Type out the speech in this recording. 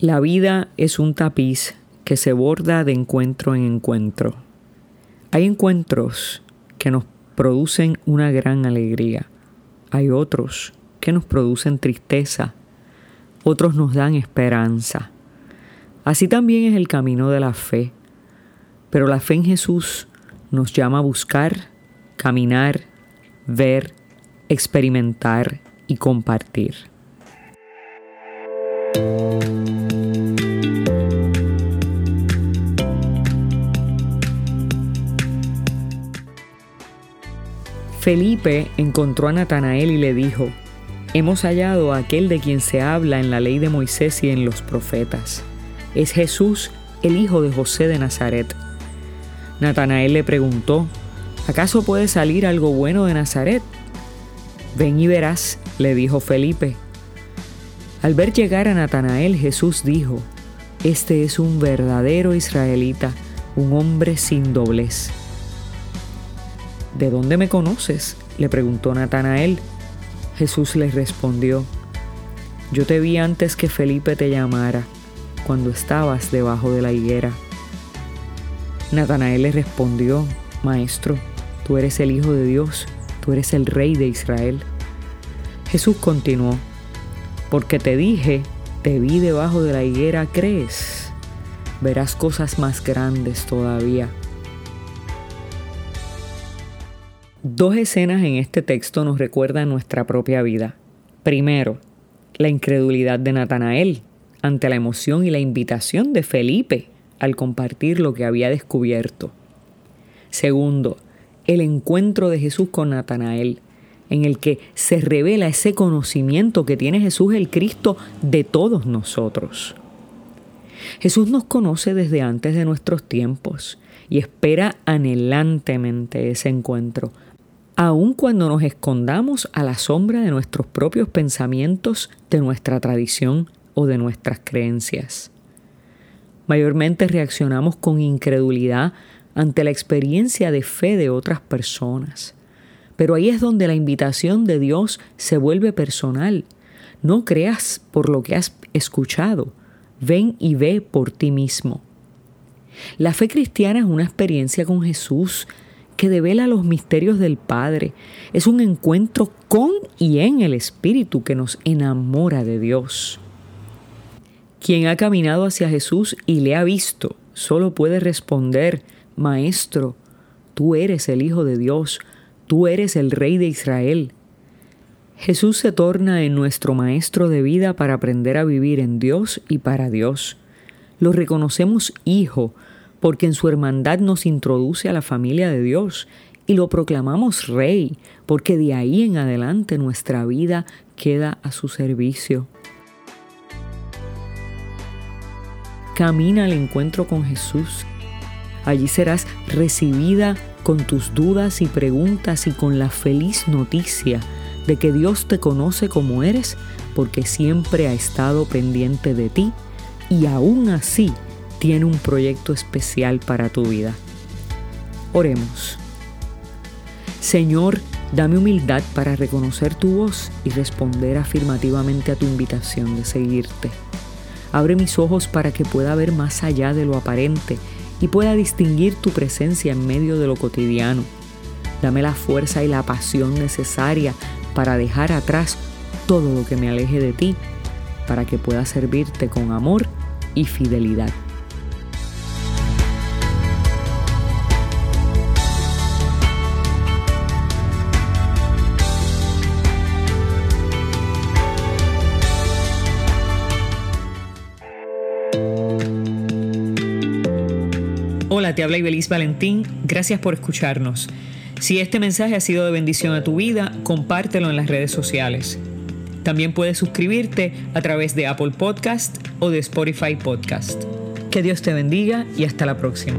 La vida es un tapiz que se borda de encuentro en encuentro. Hay encuentros que nos producen una gran alegría. Hay otros que nos producen tristeza. Otros nos dan esperanza. Así también es el camino de la fe. Pero la fe en Jesús nos llama a buscar, caminar, ver, experimentar y compartir. Felipe encontró a Natanael y le dijo, Hemos hallado a aquel de quien se habla en la ley de Moisés y en los profetas. Es Jesús, el hijo de José de Nazaret. Natanael le preguntó, ¿acaso puede salir algo bueno de Nazaret? Ven y verás, le dijo Felipe. Al ver llegar a Natanael, Jesús dijo, Este es un verdadero israelita, un hombre sin doblez. ¿De dónde me conoces? le preguntó Natanael. Jesús le respondió, Yo te vi antes que Felipe te llamara, cuando estabas debajo de la higuera. Natanael le respondió, Maestro, tú eres el Hijo de Dios, tú eres el Rey de Israel. Jesús continuó, Porque te dije, te vi debajo de la higuera, ¿crees? Verás cosas más grandes todavía. Dos escenas en este texto nos recuerdan nuestra propia vida. Primero, la incredulidad de Natanael ante la emoción y la invitación de Felipe al compartir lo que había descubierto. Segundo, el encuentro de Jesús con Natanael, en el que se revela ese conocimiento que tiene Jesús el Cristo de todos nosotros. Jesús nos conoce desde antes de nuestros tiempos y espera anhelantemente ese encuentro, aun cuando nos escondamos a la sombra de nuestros propios pensamientos, de nuestra tradición o de nuestras creencias. Mayormente reaccionamos con incredulidad ante la experiencia de fe de otras personas. Pero ahí es donde la invitación de Dios se vuelve personal. No creas por lo que has escuchado, ven y ve por ti mismo. La fe cristiana es una experiencia con Jesús que devela los misterios del Padre. Es un encuentro con y en el Espíritu que nos enamora de Dios. Quien ha caminado hacia Jesús y le ha visto, solo puede responder, Maestro, tú eres el Hijo de Dios, tú eres el Rey de Israel. Jesús se torna en nuestro Maestro de vida para aprender a vivir en Dios y para Dios. Lo reconocemos Hijo, porque en su hermandad nos introduce a la familia de Dios y lo proclamamos Rey, porque de ahí en adelante nuestra vida queda a su servicio. Camina al encuentro con Jesús. Allí serás recibida con tus dudas y preguntas y con la feliz noticia de que Dios te conoce como eres porque siempre ha estado pendiente de ti y aún así tiene un proyecto especial para tu vida. Oremos. Señor, dame humildad para reconocer tu voz y responder afirmativamente a tu invitación de seguirte. Abre mis ojos para que pueda ver más allá de lo aparente y pueda distinguir tu presencia en medio de lo cotidiano. Dame la fuerza y la pasión necesaria para dejar atrás todo lo que me aleje de ti, para que pueda servirte con amor y fidelidad. Hola, te habla Ibeliz Valentín. Gracias por escucharnos. Si este mensaje ha sido de bendición a tu vida, compártelo en las redes sociales. También puedes suscribirte a través de Apple Podcast o de Spotify Podcast. Que Dios te bendiga y hasta la próxima.